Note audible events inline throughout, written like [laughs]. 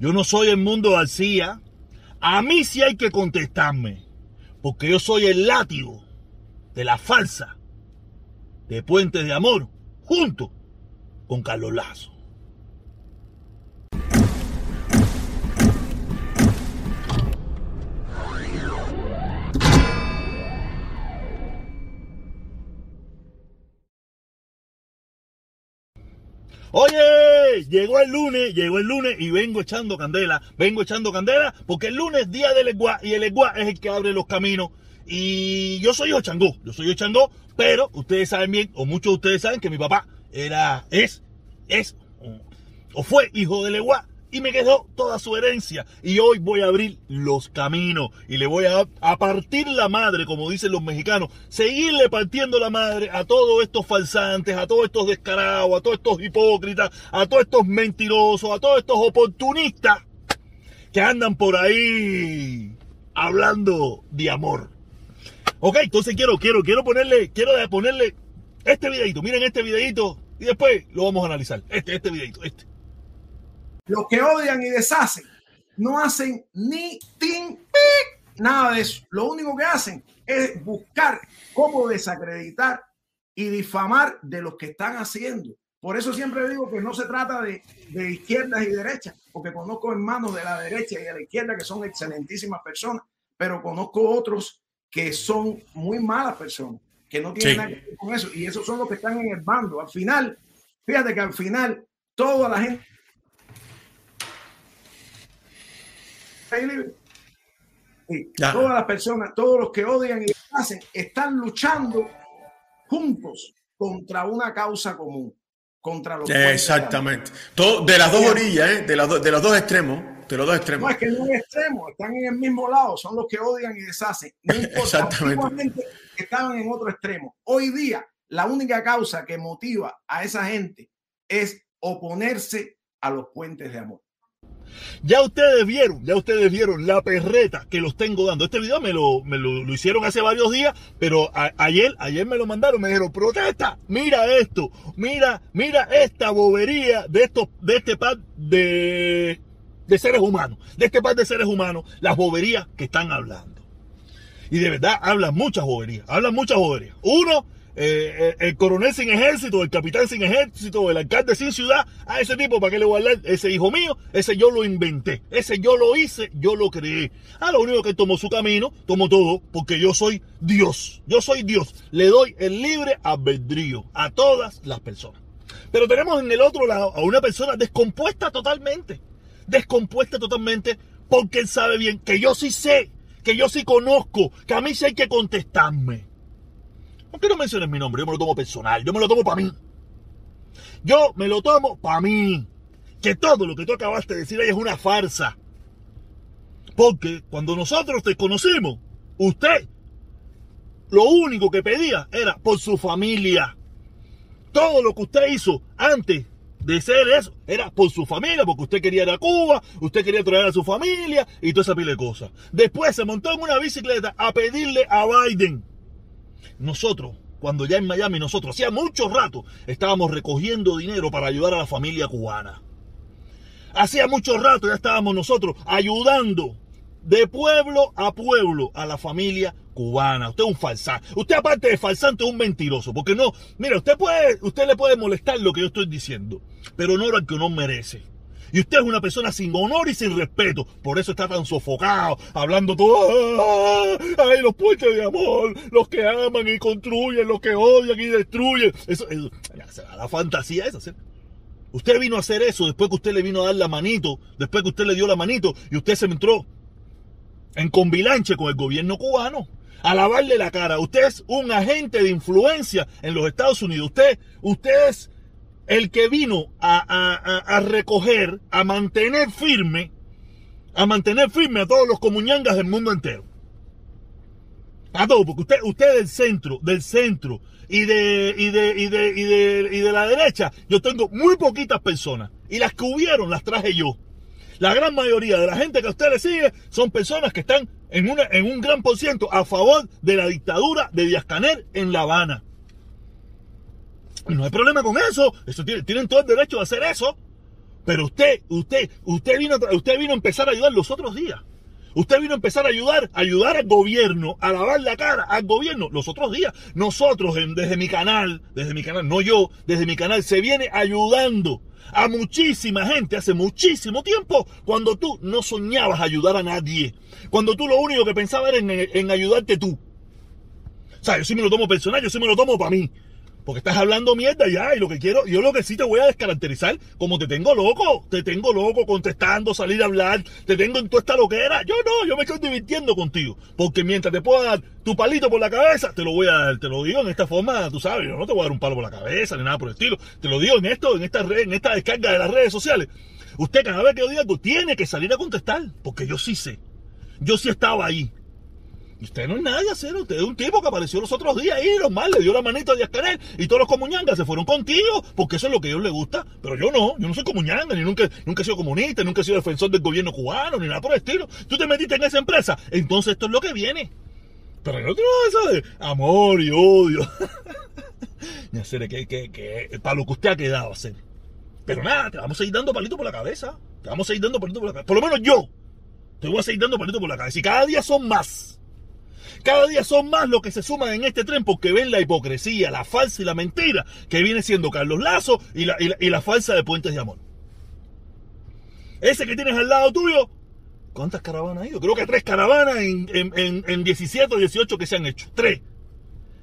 Yo no soy el mundo García. A mí sí hay que contestarme. Porque yo soy el látigo de la falsa de Puentes de Amor junto con Carlos Lazo. Oye, llegó el lunes, llegó el lunes y vengo echando candela, vengo echando candela porque el lunes es día del Eguá y el Eguá es el que abre los caminos. Y yo soy Ochangó, yo soy Ochangó, pero ustedes saben bien, o muchos de ustedes saben que mi papá era, es, es, o fue hijo del Eguá y me quedó toda su herencia. Y hoy voy a abrir los caminos y le voy a, a, partir la madre, como dicen los mexicanos, seguirle partiendo la madre a todos estos falsantes, a todos estos descarados, a todos estos hipócritas, a todos estos mentirosos, a todos estos oportunistas que andan por ahí hablando de amor. Ok, entonces quiero, quiero, quiero ponerle, quiero ponerle este videito. Miren este videito y después lo vamos a analizar. Este, este videito, este los que odian y deshacen no hacen ni tin, nada de eso. Lo único que hacen es buscar cómo desacreditar y difamar de los que están haciendo. Por eso siempre digo que no se trata de, de izquierdas y derechas, porque conozco hermanos de la derecha y de la izquierda que son excelentísimas personas, pero conozco otros que son muy malas personas, que no tienen nada que ver con eso. Y esos son los que están en el bando. Al final, fíjate que al final toda la gente Y todas las personas, todos los que odian y hacen, están luchando juntos contra una causa común. Contra los Exactamente. Todo, de las dos orillas, ¿eh? de, las de los dos extremos. De los dos extremos. No, es que no es extremo, están en el mismo lado, son los que odian y deshacen. No importa, Exactamente. estaban en otro extremo. Hoy día, la única causa que motiva a esa gente es oponerse a los puentes de amor. Ya ustedes vieron, ya ustedes vieron la perreta que los tengo dando. Este video me lo, me lo, hicieron hace varios días, pero ayer, ayer me lo mandaron, me dijeron, protesta, mira esto, mira, mira esta bobería de estos, de este par de, de seres humanos, de este par de seres humanos, las boberías que están hablando. Y de verdad hablan muchas boberías, hablan muchas boberías. Uno, eh, el coronel sin ejército, el capitán sin ejército, el alcalde sin ciudad, a ese tipo, ¿para qué le voy a? Ese hijo mío, ese yo lo inventé, ese yo lo hice, yo lo creé. Ah, lo único que tomó su camino, tomó todo, porque yo soy Dios, yo soy Dios. Le doy el libre albedrío a todas las personas. Pero tenemos en el otro lado a una persona descompuesta totalmente, descompuesta totalmente, porque él sabe bien que yo sí sé, que yo sí conozco, que a mí sí hay que contestarme. ¿Por qué no menciones mi nombre? Yo me lo tomo personal, yo me lo tomo para mí. Yo me lo tomo para mí. Que todo lo que tú acabaste de decir ahí es una farsa. Porque cuando nosotros te conocimos, usted lo único que pedía era por su familia. Todo lo que usted hizo antes de ser eso era por su familia, porque usted quería ir a Cuba, usted quería traer a su familia y toda esa pila de cosas. Después se montó en una bicicleta a pedirle a Biden nosotros, cuando ya en Miami nosotros, hacía mucho rato, estábamos recogiendo dinero para ayudar a la familia cubana. Hacía mucho rato ya estábamos nosotros ayudando de pueblo a pueblo a la familia cubana. Usted es un falsante. Usted aparte de falsante es un mentiroso. Porque no, mira, usted puede, usted le puede molestar lo que yo estoy diciendo. Pero no lo que uno merece. Y usted es una persona sin honor y sin respeto. Por eso está tan sofocado, hablando todo. ¡Ay, los puentes de amor! Los que aman y construyen, los que odian y destruyen. Eso, eso la fantasía esa. Usted vino a hacer eso después que usted le vino a dar la manito, después que usted le dio la manito y usted se entró en convilanche con el gobierno cubano a lavarle la cara. Usted es un agente de influencia en los Estados Unidos. Usted, usted es el que vino a, recoger, a mantener firme, a mantener firme a todos los comuñangas del mundo entero. A todos, porque usted, usted del centro, del centro y de, y de, y de, y de, y de la derecha, yo tengo muy poquitas personas. Y las que hubieron las traje yo. La gran mayoría de la gente que a usted le sigue son personas que están en, en un gran por ciento a favor de la dictadura de Díaz Canel en La Habana. No hay problema con eso. eso tienen, todo el derecho de hacer eso. Pero usted, usted, usted vino, a- usted vino a empezar a ayudar los otros días. Usted vino a empezar a ayudar, a ayudar al gobierno, a lavar la cara al gobierno los otros días. Nosotros, desde mi canal, desde mi canal, no yo, desde mi canal, se viene ayudando a muchísima gente hace muchísimo tiempo cuando tú no soñabas ayudar a nadie. Cuando tú lo único que pensabas era en, en ayudarte tú. O sea, yo sí me lo tomo personal, yo sí me lo tomo para mí. Porque estás hablando mierda ya y lo que quiero, yo lo que sí te voy a descaracterizar, como te tengo loco, te tengo loco contestando, salir a hablar, te tengo en toda esta loquera. Yo no, yo me estoy divirtiendo contigo. Porque mientras te pueda dar tu palito por la cabeza, te lo voy a dar, te lo digo en esta forma, tú sabes, yo no te voy a dar un palo por la cabeza ni nada por el estilo. Te lo digo en esto, en esta red, en esta descarga de las redes sociales. Usted cada vez que yo diga algo tiene que salir a contestar, porque yo sí sé. Yo sí estaba ahí. Usted no es nadie, cero. Usted es un tipo que apareció los otros días ahí, normal, le dio la manito a Díaz Canel y todos los comuñangas se fueron contigo, porque eso es lo que a ellos les gusta. Pero yo no, yo no soy comuñanga, ni nunca, nunca he sido comunista, nunca he sido defensor del gobierno cubano, ni nada por el estilo. Tú te metiste en esa empresa, entonces esto es lo que viene. Pero yo no eso de amor y odio. [laughs] ya sé que, que, que, para lo que usted ha quedado, hacer. Pero nada, te vamos a seguir dando palito por la cabeza. Te vamos a seguir dando palito por la cabeza. Por lo menos yo. Te voy a seguir dando palito por la cabeza. Y cada día son más. Cada día son más los que se suman en este tren porque ven la hipocresía, la falsa y la mentira que viene siendo Carlos Lazo y la, falsa de Puentes de Amor. Ese que tienes al lado tuyo, ¿cuántas caravanas ha ido? Creo que tres caravanas en, en, en, en 17 o 18 que se han hecho. Tres.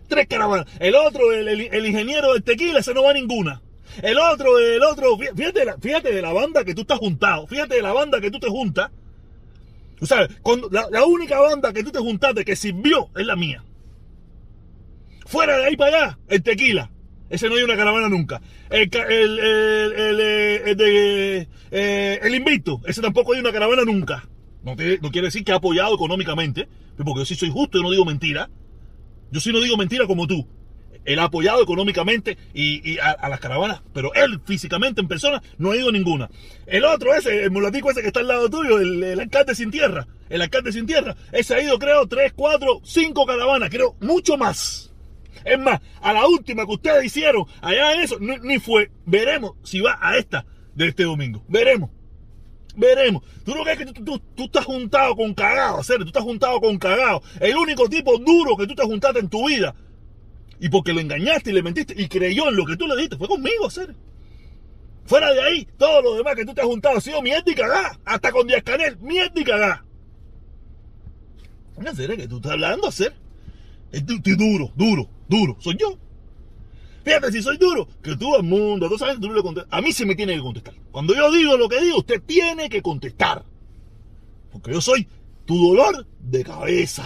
Tres caravanas. El otro, el, el, el ingeniero del tequila, ese no va a ninguna. El otro, el otro, fíjate, fíjate de la banda que tú estás juntado, fíjate de la banda que tú te juntas. Sea, cuando, la, única banda que tú te juntaste que sirvió es la mía. Fuera de ahí para allá, el tequila. Ese no hay una caravana nunca. El, el, el, el de, eh, invicto, ese tampoco hay una caravana nunca. No, no, quiere decir que ha apoyado económicamente, porque yo sí soy justo, yo no digo mentira. Yo sí no digo mentira como tú. Él ha apoyado económicamente y, a, las caravanas, pero él físicamente en persona no ha ido ninguna. El otro ese, el mulatico ese que está al lado tuyo, el, el, alcalde sin tierra, el alcalde sin tierra, ese ha ido creo tres, cuatro, cinco caravanas, creo mucho más. Es más, a la última que ustedes hicieron allá en eso, ni, ni fue. Veremos si va a esta de este domingo. Veremos. Veremos. Tú no crees que tú, tú, tú estás juntado con cagado, serio, tú estás juntado con cagado. El único tipo duro que tú te juntaste en tu vida y porque lo engañaste y le mentiste y creyó en lo que tú le diste, fue conmigo, ser. Fuera de ahí, todo lo demás que tú te has juntado ha sido mierda y cagá. Hasta con Díaz Canel, mierda y cagá. Una serie que tú estás hablando, hacer. Estoy duro, duro, duro. Soy yo. Fíjate, si soy duro, que tú al mundo, tú sabes, tú le contestas. A mí se me tiene que contestar. Cuando yo digo lo que digo, usted tiene que contestar. Porque yo soy tu dolor de cabeza.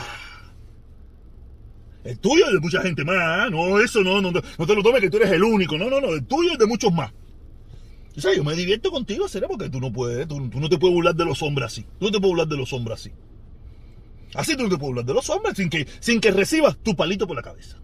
El tuyo es de mucha gente más, no, eso no, no, te lo tomes que tú eres el único, no, no, no, el tuyo es de muchos más. O sea, yo me divierto contigo, será porque tú no puedes, tú, tú, no te puedes burlar de los hombres así, tú no te puedes burlar de los hombres así. Así tú no te puedes burlar de los hombres sin que, sin que recibas tu palito por la cabeza.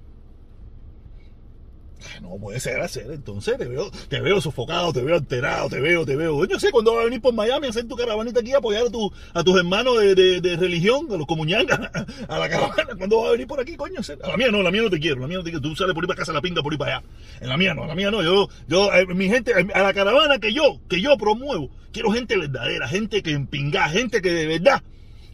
No puede ser hacer, entonces te veo, te veo sofocado, te veo alterado, te veo, te veo. Yo sé cuándo vas a venir por Miami a hacer tu caravanita aquí a apoyar a, tu, a tus hermanos de, de, religión, a los comuñangas, [laughs] a la caravana. ¿Cuándo vas a venir por aquí, coño? A la mía no, la mía no te quiero, la mía no te quiero. Tú sales por ahí para casa la pinga, por ahí para allá. En la mía no, en la mía no. Yo, yo, eh, mi gente, a la caravana que yo, que yo promuevo, quiero gente verdadera, gente que empinga, gente que de verdad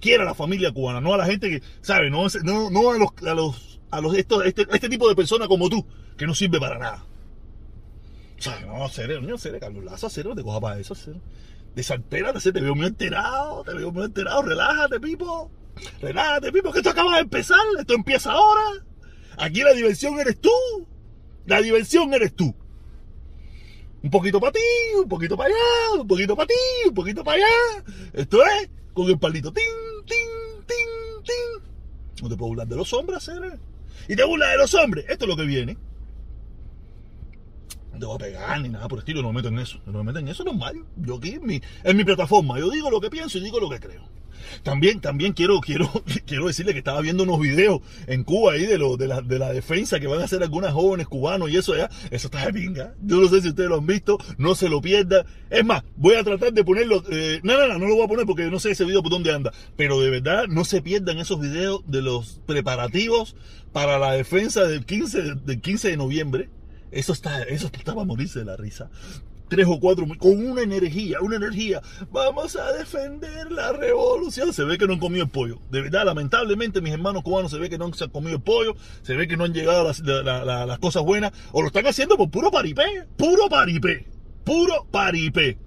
quiera a la familia cubana, no a la gente que, ¿sabes? No, no, no a los, a los, a los, estos, este, este tipo de personas como tú, que no sirve para nada. O sea, no, serio, no, serio, Carlos Lazo, no te coja para eso, serio. Desaltérate, te veo muy enterado, te veo muy enterado, relájate, Pipo. Relájate, Pipo, que esto acaba de empezar, esto empieza ahora. Aquí la diversión eres tú. La diversión eres tú. Un poquito para ti, un poquito para allá, un poquito para ti, un poquito para allá. Esto es con el palito. Tin, tin, tin, tin. No te puedo burlar de los hombres, serio. Y te burlas de los hombres. Esto es lo que viene. No te voy a pegar ni nada por el estilo, no me meto en eso. No me meto en eso, normal. Yo aquí en mi, en mi plataforma, yo digo lo que pienso y digo lo que creo. También, también quiero, quiero, [laughs] quiero decirle que estaba viendo unos videos en Cuba ahí de, lo, de, la, de la defensa que van a hacer algunas jóvenes cubanos y eso allá. Eso está de pinga. Yo no sé si ustedes lo han visto, no se lo pierdan. Es más, voy a tratar de ponerlo. Eh, no, no, no, no lo voy a poner porque no sé ese video por dónde anda. Pero de verdad, no se pierdan esos videos de los preparativos para la defensa del 15, del 15 de noviembre. Eso está, eso está para morirse de la risa. tres o cuatro, con una energía, una energía. Vamos a defender la revolución. Se ve que no han comido el pollo. De verdad, lamentablemente, mis hermanos cubanos se ve que no han comido el pollo, se ve que no han llegado las, las cosas buenas, o lo están haciendo por puro paripé, puro paripé, puro paripé.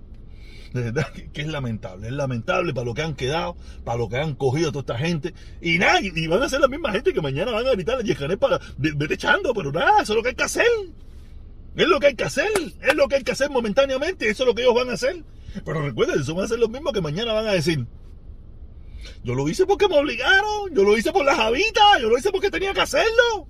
De verdad que es lamentable, es lamentable para lo que han quedado, para lo que han cogido a toda esta gente. Y nada, y van a ser la misma gente que mañana van a gritar a Yescanet para vete echando, pero nada, eso es lo que hay que hacer. Es lo que hay que hacer, es lo que hay que hacer momentáneamente, eso es lo que ellos van a hacer. Pero recuerden, eso van a ser los mismos que mañana van a decir. Yo lo hice porque me obligaron, yo lo hice por las habitas, yo lo hice porque tenía que hacerlo.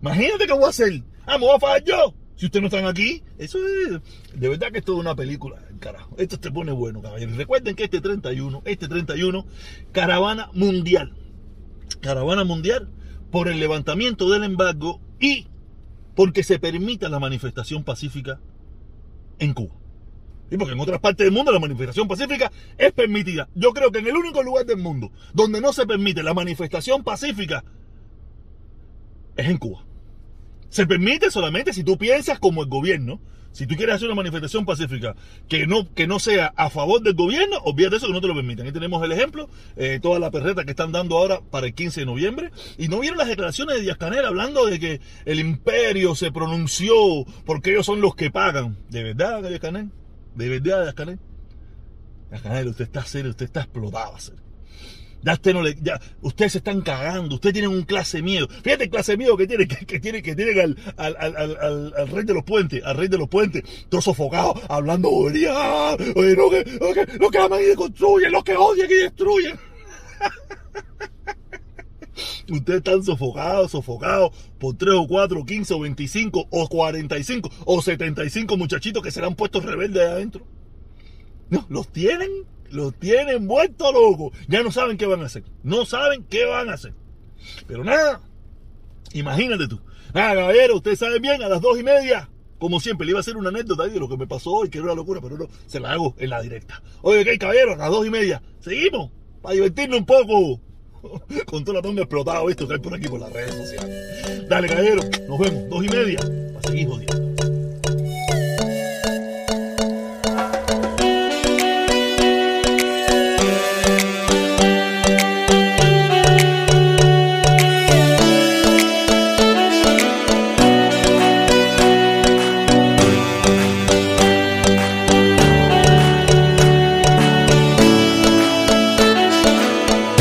Imagínate qué voy a hacer. Ah, me voy a fallar yo. Si ustedes no están aquí, eso es. De verdad que esto es una película, carajo. Esto se pone bueno, caballeros. Recuerden que este 31, este 31, caravana mundial. Caravana mundial por el levantamiento del embargo y porque se permita la manifestación pacífica en Cuba. Y porque en otras partes del mundo la manifestación pacífica es permitida. Yo creo que en el único lugar del mundo donde no se permite la manifestación pacífica es en Cuba. Se permite solamente si tú piensas como el gobierno. Si tú quieres hacer una manifestación pacífica que no, que no sea a favor del gobierno, olvídate eso que no te lo permiten. Ahí tenemos el ejemplo, eh, toda la que están dando ahora para el 15 de noviembre. Y no vieron las declaraciones de Díaz Canel hablando de que el imperio se pronunció porque ellos son los que pagan. ¿De verdad, Díaz Canel? ¿De verdad, Díaz Canel? Díaz Canel, usted está serio, usted está explotado. Serio. No ustedes se están cagando, ustedes tienen un clase miedo. Fíjate el clase miedo que tiene, que, tiene, que tienen al, rey de los puentes, al rey de los puentes, todo sofocado, hablando bobería. Oye, no que, lo que aman y deconstruyen, los que odian y destruyen. Ustedes están sofocados, sofocados por 3 o 4, 15 o 25 o 45 o 75 muchachitos que serán puestos rebeldes adentro. No, los tienen los tienen vuelto loco. Ya no saben qué van a hacer. No saben qué van a hacer. Pero nada, imagínate tú. Nada, caballero, ustedes saben bien, a las dos y media, como siempre, le iba a hacer una anécdota de lo que me pasó hoy, que era una locura, pero no, se la hago en la directa. Oye, ¿qué, caballero? A las dos y media, seguimos, para divertirnos un poco. [laughs] Con toda la tonga explotada, esto que hay por aquí por las redes sociales. Dale, caballero, nos vemos, dos y media, para seguir jodiendo.